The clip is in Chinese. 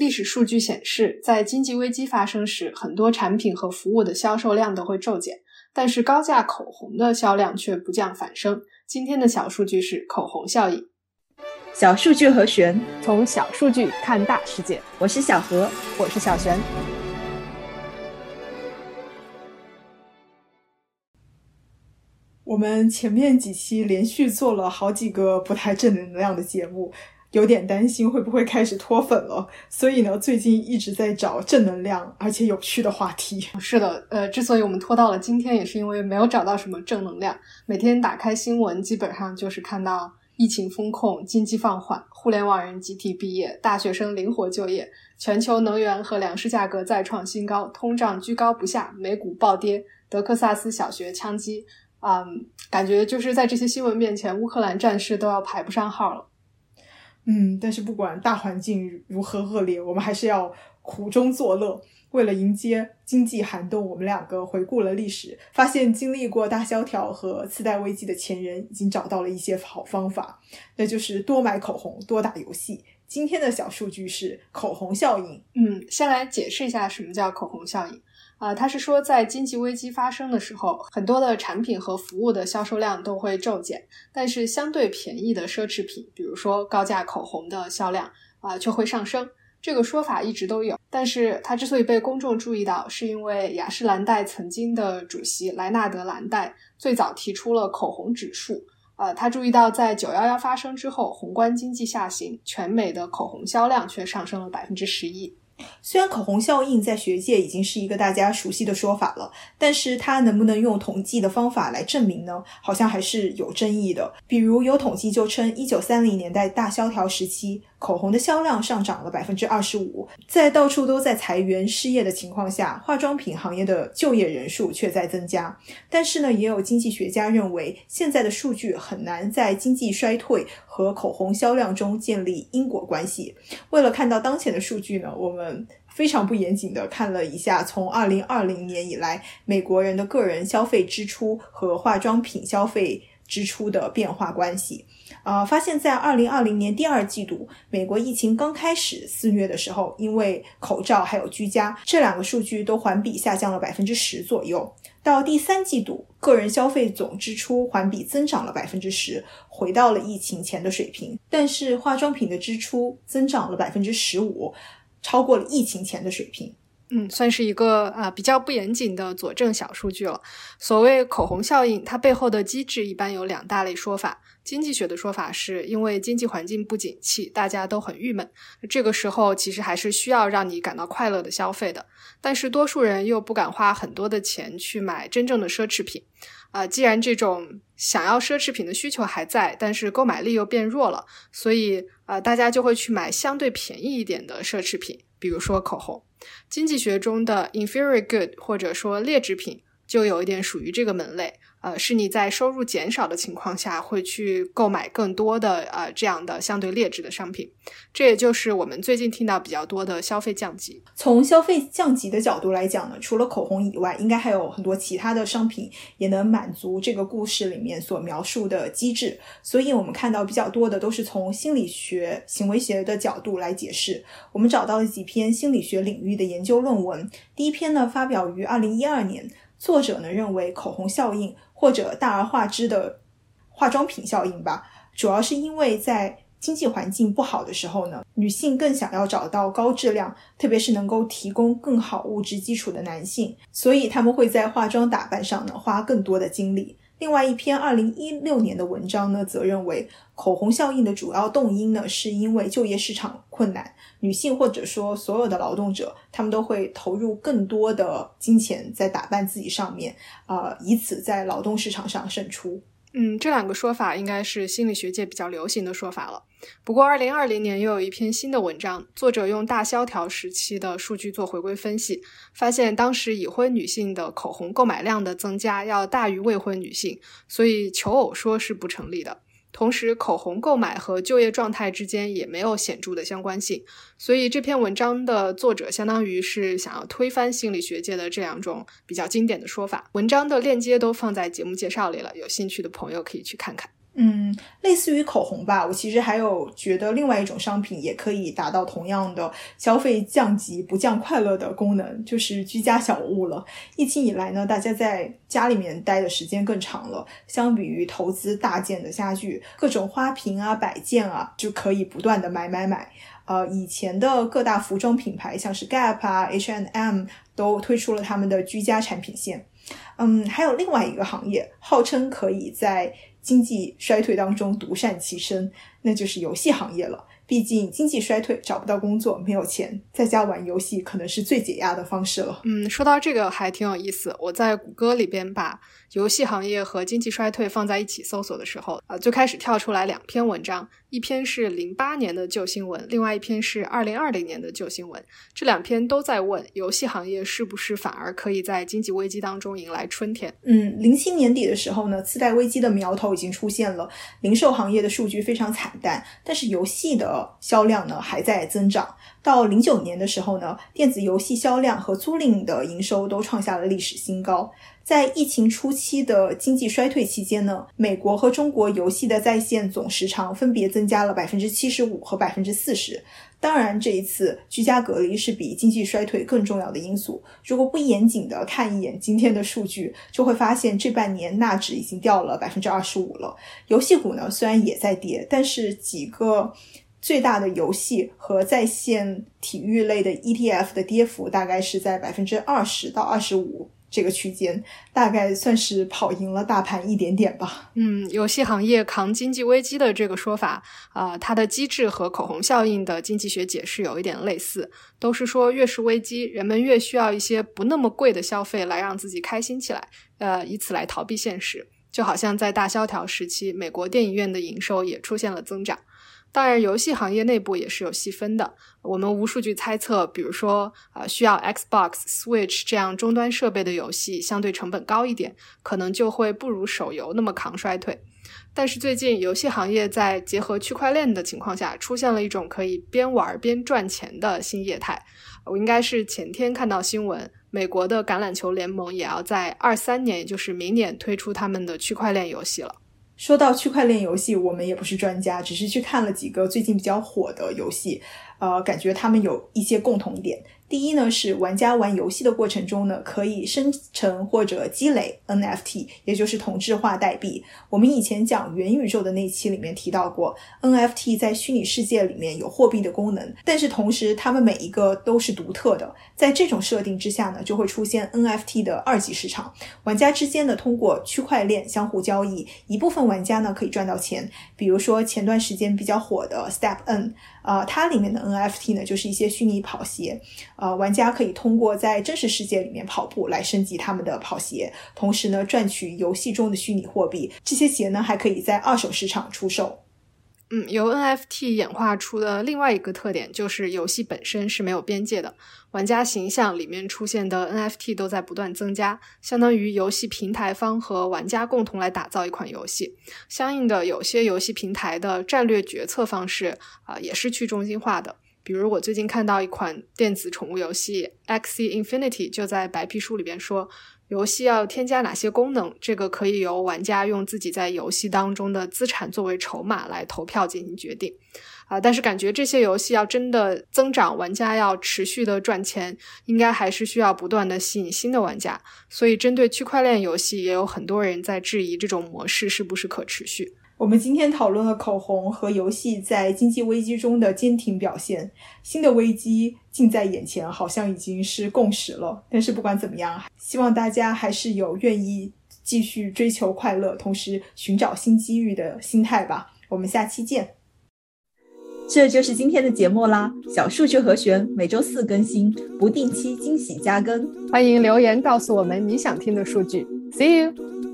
历史数据显示，在经济危机发生时，很多产品和服务的销售量都会骤减，但是高价口红的销量却不降反升。今天的小数据是口红效应。小数据和玄，从小数据看大世界。我是小何，我是小玄。我们前面几期连续做了好几个不太正能量的节目。有点担心会不会开始脱粉了，所以呢，最近一直在找正能量而且有趣的话题。是的，呃，之所以我们拖到了今天，也是因为没有找到什么正能量。每天打开新闻，基本上就是看到疫情风控、经济放缓、互联网人集体毕业、大学生灵活就业、全球能源和粮食价格再创新高、通胀居高不下、美股暴跌、德克萨斯小学枪击，嗯，感觉就是在这些新闻面前，乌克兰战事都要排不上号了。嗯，但是不管大环境如何恶劣，我们还是要苦中作乐。为了迎接经济寒冬，我们两个回顾了历史，发现经历过大萧条和次贷危机的前人已经找到了一些好方法，那就是多买口红，多打游戏。今天的小数据是口红效应。嗯，先来解释一下什么叫口红效应。啊，他是说，在经济危机发生的时候，很多的产品和服务的销售量都会骤减，但是相对便宜的奢侈品，比如说高价口红的销量啊，却会上升。这个说法一直都有，但是它之所以被公众注意到，是因为雅诗兰黛曾经的主席莱纳德兰黛最早提出了口红指数。呃，他注意到在九幺幺发生之后，宏观经济下行，全美的口红销量却上升了百分之十一。虽然口红效应在学界已经是一个大家熟悉的说法了，但是它能不能用统计的方法来证明呢？好像还是有争议的。比如有统计就称，一九三零年代大萧条时期。口红的销量上涨了百分之二十五，在到处都在裁员失业的情况下，化妆品行业的就业人数却在增加。但是呢，也有经济学家认为，现在的数据很难在经济衰退和口红销量中建立因果关系。为了看到当前的数据呢，我们非常不严谨的看了一下，从二零二零年以来，美国人的个人消费支出和化妆品消费支出的变化关系。呃，发现，在二零二零年第二季度，美国疫情刚开始肆虐的时候，因为口罩还有居家这两个数据都环比下降了百分之十左右。到第三季度，个人消费总支出环比增长了百分之十，回到了疫情前的水平。但是化妆品的支出增长了百分之十五，超过了疫情前的水平。嗯，算是一个啊比较不严谨的佐证小数据了。所谓口红效应，它背后的机制一般有两大类说法。经济学的说法是因为经济环境不景气，大家都很郁闷，这个时候其实还是需要让你感到快乐的消费的。但是多数人又不敢花很多的钱去买真正的奢侈品。啊，既然这种想要奢侈品的需求还在，但是购买力又变弱了，所以啊，大家就会去买相对便宜一点的奢侈品，比如说口红。经济学中的 inferior good 或者说劣质品，就有一点属于这个门类。呃，是你在收入减少的情况下会去购买更多的呃这样的相对劣质的商品，这也就是我们最近听到比较多的消费降级。从消费降级的角度来讲呢，除了口红以外，应该还有很多其他的商品也能满足这个故事里面所描述的机制。所以，我们看到比较多的都是从心理学、行为学的角度来解释。我们找到了几篇心理学领域的研究论文。第一篇呢，发表于二零一二年，作者呢认为口红效应。或者大而化之的化妆品效应吧，主要是因为在经济环境不好的时候呢，女性更想要找到高质量，特别是能够提供更好物质基础的男性，所以他们会在化妆打扮上呢花更多的精力。另外一篇二零一六年的文章呢，则认为口红效应的主要动因呢，是因为就业市场困难，女性或者说所有的劳动者，他们都会投入更多的金钱在打扮自己上面，啊，以此在劳动市场上胜出。嗯，这两个说法应该是心理学界比较流行的说法了。不过，二零二零年又有一篇新的文章，作者用大萧条时期的数据做回归分析，发现当时已婚女性的口红购买量的增加要大于未婚女性，所以求偶说是不成立的。同时，口红购买和就业状态之间也没有显著的相关性，所以这篇文章的作者相当于是想要推翻心理学界的这两种比较经典的说法。文章的链接都放在节目介绍里了，有兴趣的朋友可以去看看。嗯，类似于口红吧，我其实还有觉得另外一种商品也可以达到同样的消费降级不降快乐的功能，就是居家小物了。疫情以来呢，大家在家里面待的时间更长了，相比于投资大件的家具，各种花瓶啊、摆件啊，就可以不断的买买买。呃，以前的各大服装品牌，像是 Gap 啊、H&M，都推出了他们的居家产品线。嗯，还有另外一个行业，号称可以在经济衰退当中独善其身，那就是游戏行业了。毕竟经济衰退，找不到工作，没有钱，在家玩游戏可能是最解压的方式了。嗯，说到这个还挺有意思。我在谷歌里边把游戏行业和经济衰退放在一起搜索的时候，啊，最开始跳出来两篇文章，一篇是零八年的旧新闻，另外一篇是二零二零年的旧新闻。这两篇都在问游戏行业是不是反而可以在经济危机当中迎来春天。嗯，零七年底的时候呢，次贷危机的苗头已经出现了，零售行业的数据非常惨淡，但是游戏的。销量呢还在增长，到零九年的时候呢，电子游戏销量和租赁的营收都创下了历史新高。在疫情初期的经济衰退期间呢，美国和中国游戏的在线总时长分别增加了百分之七十五和百分之四十。当然，这一次居家隔离是比经济衰退更重要的因素。如果不严谨的看一眼今天的数据，就会发现这半年纳指已经掉了百分之二十五了。游戏股呢，虽然也在跌，但是几个。最大的游戏和在线体育类的 ETF 的跌幅大概是在百分之二十到二十五这个区间，大概算是跑赢了大盘一点点吧。嗯，游戏行业扛经济危机的这个说法啊，它的机制和口红效应的经济学解释有一点类似，都是说越是危机，人们越需要一些不那么贵的消费来让自己开心起来，呃，以此来逃避现实。就好像在大萧条时期，美国电影院的营收也出现了增长。当然，游戏行业内部也是有细分的。我们无数据猜测，比如说，呃，需要 Xbox、Switch 这样终端设备的游戏，相对成本高一点，可能就会不如手游那么抗衰退。但是最近，游戏行业在结合区块链的情况下，出现了一种可以边玩边赚钱的新业态。我应该是前天看到新闻，美国的橄榄球联盟也要在二三年，也就是明年推出他们的区块链游戏了。说到区块链游戏，我们也不是专家，只是去看了几个最近比较火的游戏，呃，感觉他们有一些共同点。第一呢，是玩家玩游戏的过程中呢，可以生成或者积累 NFT，也就是同质化代币。我们以前讲元宇宙的那期里面提到过，NFT 在虚拟世界里面有货币的功能，但是同时它们每一个都是独特的。在这种设定之下呢，就会出现 NFT 的二级市场，玩家之间呢通过区块链相互交易，一部分玩家呢可以赚到钱，比如说前段时间比较火的 Step N。啊，它里面的 NFT 呢，就是一些虚拟跑鞋，呃，玩家可以通过在真实世界里面跑步来升级他们的跑鞋，同时呢赚取游戏中的虚拟货币。这些鞋呢还可以在二手市场出售。嗯，由 NFT 演化出的另外一个特点就是游戏本身是没有边界的，玩家形象里面出现的 NFT 都在不断增加，相当于游戏平台方和玩家共同来打造一款游戏。相应的，有些游戏平台的战略决策方式啊也是去中心化的。比如我最近看到一款电子宠物游戏 Axie Infinity 就在白皮书里边说。游戏要添加哪些功能？这个可以由玩家用自己在游戏当中的资产作为筹码来投票进行决定，啊，但是感觉这些游戏要真的增长，玩家要持续的赚钱，应该还是需要不断的吸引新的玩家。所以，针对区块链游戏，也有很多人在质疑这种模式是不是可持续。我们今天讨论了口红和游戏在经济危机中的坚挺表现，新的危机近在眼前，好像已经是共识了。但是不管怎么样，希望大家还是有愿意继续追求快乐，同时寻找新机遇的心态吧。我们下期见。这就是今天的节目啦，小数据和弦每周四更新，不定期惊喜加更，欢迎留言告诉我们你想听的数据。See you。